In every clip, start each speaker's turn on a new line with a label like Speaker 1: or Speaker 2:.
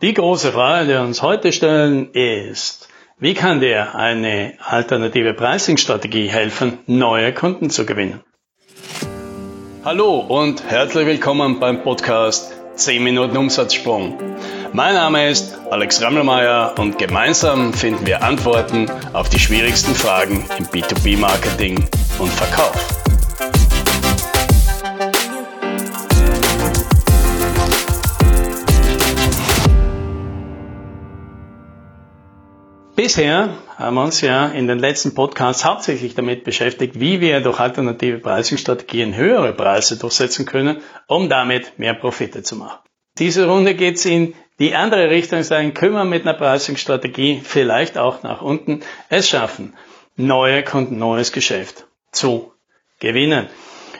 Speaker 1: Die große Frage, die wir uns heute stellen, ist, wie kann dir eine alternative Pricing-Strategie helfen, neue Kunden zu gewinnen? Hallo und herzlich willkommen beim Podcast 10 Minuten Umsatzsprung. Mein Name ist Alex Rammelmeier und gemeinsam finden wir Antworten auf die schwierigsten Fragen im B2B-Marketing und Verkauf. Bisher haben wir uns ja in den letzten Podcasts hauptsächlich damit beschäftigt, wie wir durch alternative Pricing-Strategien höhere Preise durchsetzen können, um damit mehr Profite zu machen. Diese Runde geht es in die andere Richtung, sagen, können wir mit einer Pricing-Strategie vielleicht auch nach unten es schaffen, neue Kunden, neues Geschäft zu gewinnen.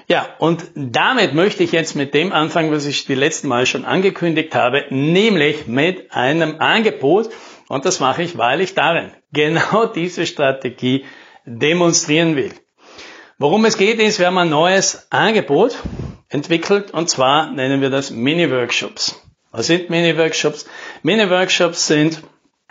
Speaker 1: Ja, und damit möchte ich jetzt mit dem anfangen, was ich die letzten Mal schon angekündigt habe, nämlich mit einem Angebot, und das mache ich, weil ich darin genau diese Strategie demonstrieren will. Worum es geht, ist, wir haben ein neues Angebot entwickelt und zwar nennen wir das Mini-Workshops. Was sind Mini-Workshops? Mini-Workshops sind,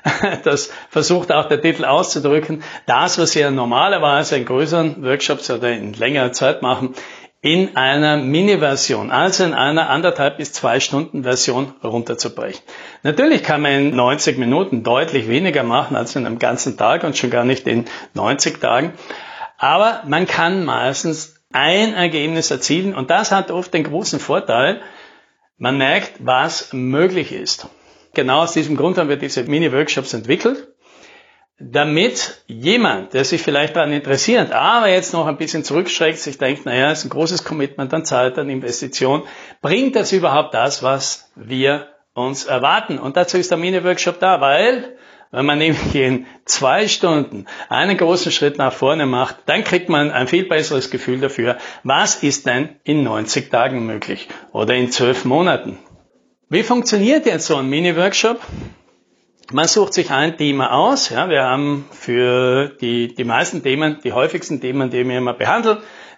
Speaker 1: das versucht auch der Titel auszudrücken, das, was wir normalerweise in größeren Workshops oder in längerer Zeit machen, in einer Mini-Version, also in einer anderthalb bis zwei Stunden Version runterzubrechen. Natürlich kann man in 90 Minuten deutlich weniger machen als in einem ganzen Tag und schon gar nicht in 90 Tagen. Aber man kann meistens ein Ergebnis erzielen und das hat oft den großen Vorteil, man merkt, was möglich ist. Genau aus diesem Grund haben wir diese Mini-Workshops entwickelt damit jemand, der sich vielleicht daran interessiert, aber jetzt noch ein bisschen zurückschreckt, sich denkt, naja, ist ein großes Commitment an Zeit, an Investition, bringt das überhaupt das, was wir uns erwarten? Und dazu ist der Mini-Workshop da, weil wenn man nämlich in zwei Stunden einen großen Schritt nach vorne macht, dann kriegt man ein viel besseres Gefühl dafür, was ist denn in 90 Tagen möglich oder in 12 Monaten. Wie funktioniert jetzt so ein Mini-Workshop? Man sucht sich ein Thema aus. Ja, wir haben für die, die meisten Themen, die häufigsten Themen, die wir immer behandeln,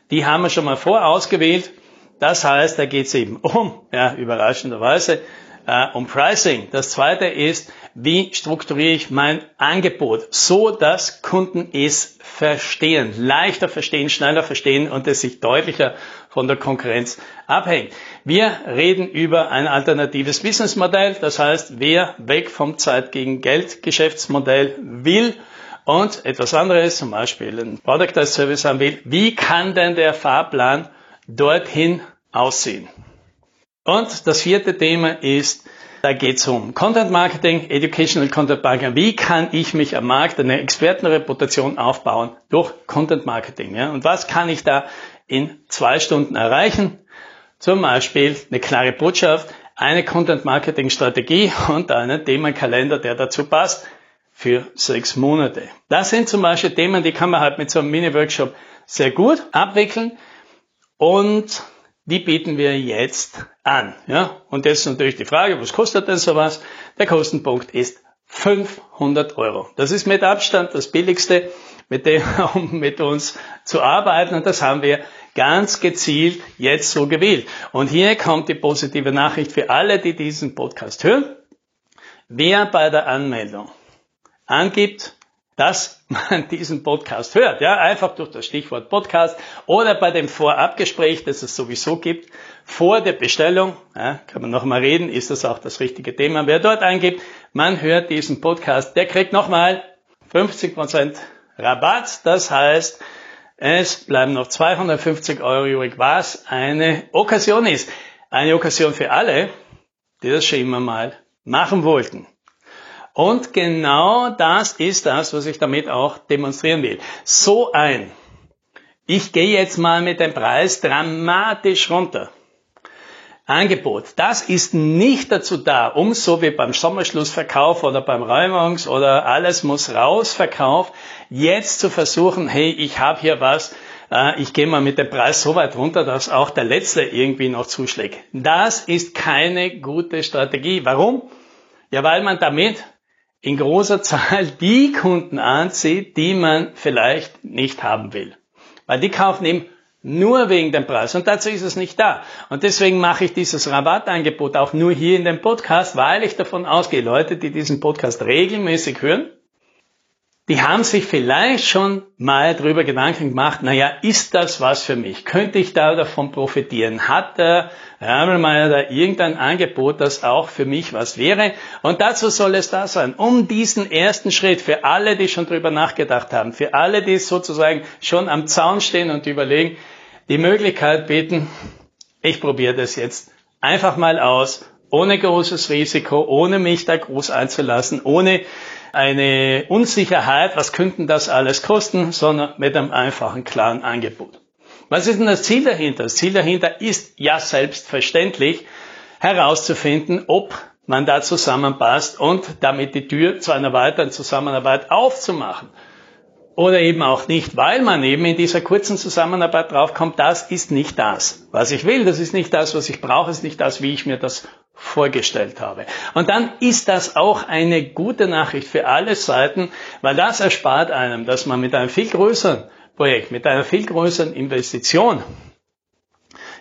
Speaker 1: die haben wir schon mal vorausgewählt. Das heißt, da geht es eben um, ja, überraschenderweise, äh, um Pricing. Das zweite ist, wie strukturiere ich mein Angebot, so dass Kunden es verstehen, leichter verstehen, schneller verstehen und es sich deutlicher von der Konkurrenz abhängt. Wir reden über ein alternatives Businessmodell, das heißt, wer weg vom Zeit gegen Geld Geschäftsmodell will, und etwas anderes, zum Beispiel ein Product as Service haben will, wie kann denn der Fahrplan dorthin aussehen? Und das vierte Thema ist, da geht es um Content Marketing, Educational Content Marketing. Wie kann ich mich am Markt eine Expertenreputation aufbauen durch Content Marketing? Ja? Und was kann ich da in zwei Stunden erreichen? Zum Beispiel eine klare Botschaft, eine Content Marketing Strategie und einen Themenkalender, der dazu passt für sechs Monate. Das sind zum Beispiel Themen, die kann man halt mit so einem Mini-Workshop sehr gut abwickeln und die bieten wir jetzt an. Ja? Und jetzt natürlich die Frage, was kostet denn sowas? Der Kostenpunkt ist 500 Euro. Das ist mit Abstand das billigste, mit dem, um mit uns zu arbeiten. Und das haben wir ganz gezielt jetzt so gewählt. Und hier kommt die positive Nachricht für alle, die diesen Podcast hören. Wer bei der Anmeldung angibt, dass man diesen Podcast hört. Ja, einfach durch das Stichwort Podcast oder bei dem Vorabgespräch, das es sowieso gibt, vor der Bestellung, ja, kann man nochmal reden, ist das auch das richtige Thema. Wer dort eingibt, man hört diesen Podcast, der kriegt nochmal 50% Rabatt. Das heißt, es bleiben noch 250 Euro übrig, was eine Okkasion ist. Eine Okkasion für alle, die das schon immer mal machen wollten. Und genau das ist das, was ich damit auch demonstrieren will. So ein, ich gehe jetzt mal mit dem Preis dramatisch runter. Angebot. Das ist nicht dazu da, um so wie beim Sommerschlussverkauf oder beim Räumungs- oder alles muss raus Verkauf, jetzt zu versuchen, hey, ich habe hier was, äh, ich gehe mal mit dem Preis so weit runter, dass auch der Letzte irgendwie noch zuschlägt. Das ist keine gute Strategie. Warum? Ja, weil man damit in großer Zahl die Kunden anzieht, die man vielleicht nicht haben will. Weil die kaufen eben Nur wegen dem Preis. Und dazu ist es nicht da. Und deswegen mache ich dieses Rabattangebot auch nur hier in dem Podcast, weil ich davon ausgehe, Leute, die diesen Podcast regelmäßig hören, die haben sich vielleicht schon mal darüber Gedanken gemacht, naja, ist das was für mich? Könnte ich da davon profitieren? Hat der Ramelmeier da irgendein Angebot, das auch für mich was wäre? Und dazu soll es da sein, um diesen ersten Schritt für alle, die schon drüber nachgedacht haben, für alle, die sozusagen schon am Zaun stehen und überlegen, die Möglichkeit bieten, ich probiere das jetzt einfach mal aus, ohne großes Risiko, ohne mich da groß einzulassen, ohne eine Unsicherheit, was könnten das alles kosten, sondern mit einem einfachen, klaren Angebot. Was ist denn das Ziel dahinter? Das Ziel dahinter ist ja selbstverständlich herauszufinden, ob man da zusammenpasst und damit die Tür zu einer weiteren Zusammenarbeit aufzumachen. Oder eben auch nicht, weil man eben in dieser kurzen Zusammenarbeit draufkommt, das ist nicht das, was ich will, das ist nicht das, was ich brauche, ist nicht das, wie ich mir das vorgestellt habe. Und dann ist das auch eine gute Nachricht für alle Seiten, weil das erspart einem, dass man mit einem viel größeren Projekt, mit einer viel größeren Investition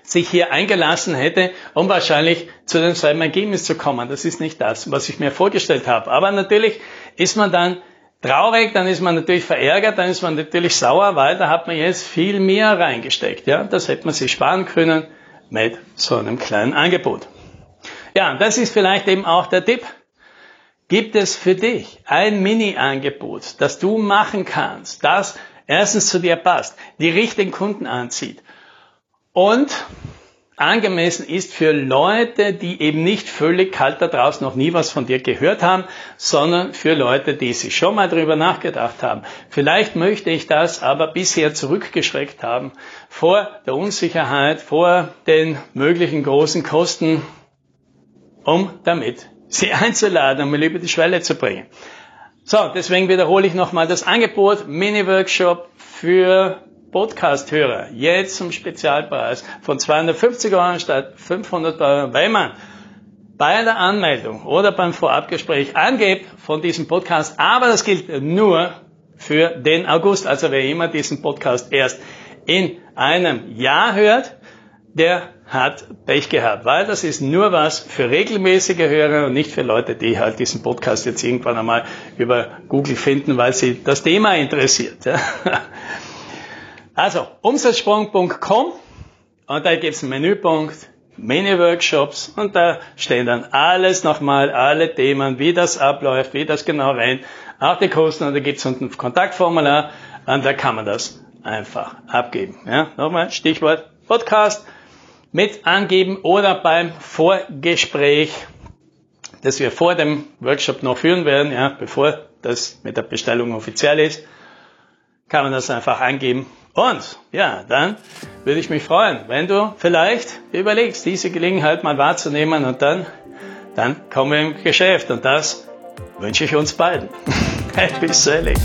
Speaker 1: sich hier eingelassen hätte, um wahrscheinlich zu demselben Ergebnis zu kommen. Das ist nicht das, was ich mir vorgestellt habe. Aber natürlich ist man dann traurig, dann ist man natürlich verärgert, dann ist man natürlich sauer, weil da hat man jetzt viel mehr reingesteckt. Ja, das hätte man sich sparen können mit so einem kleinen Angebot. Ja, das ist vielleicht eben auch der Tipp. Gibt es für dich ein Mini-Angebot, das du machen kannst, das erstens zu dir passt, die richtigen Kunden anzieht und angemessen ist für Leute, die eben nicht völlig kalt da draußen noch nie was von dir gehört haben, sondern für Leute, die sich schon mal drüber nachgedacht haben. Vielleicht möchte ich das aber bisher zurückgeschreckt haben vor der Unsicherheit, vor den möglichen großen Kosten um damit sie einzuladen, um über die Schwelle zu bringen. So, deswegen wiederhole ich nochmal das Angebot Mini-Workshop für Podcast-Hörer. Jetzt zum Spezialpreis von 250 Euro statt 500 Euro, weil man bei der Anmeldung oder beim Vorabgespräch angebt von diesem Podcast. Aber das gilt nur für den August. Also wer immer diesen Podcast erst in einem Jahr hört, der hat Pech gehabt, weil das ist nur was für regelmäßige Hörer und nicht für Leute, die halt diesen Podcast jetzt irgendwann einmal über Google finden, weil sie das Thema interessiert. Also, umsatzsprung.com und da gibt es einen Menüpunkt, Mini-Workshops und da stehen dann alles nochmal, alle Themen, wie das abläuft, wie das genau rennt, auch die Kosten und da gibt es unten ein Kontaktformular und da kann man das einfach abgeben. Ja, nochmal, Stichwort Podcast mit angeben oder beim Vorgespräch, das wir vor dem Workshop noch führen werden, ja, bevor das mit der Bestellung offiziell ist, kann man das einfach angeben. Und ja, dann würde ich mich freuen, wenn du vielleicht überlegst, diese Gelegenheit mal wahrzunehmen und dann, dann kommen wir im Geschäft und das wünsche ich uns beiden. Happy Selling!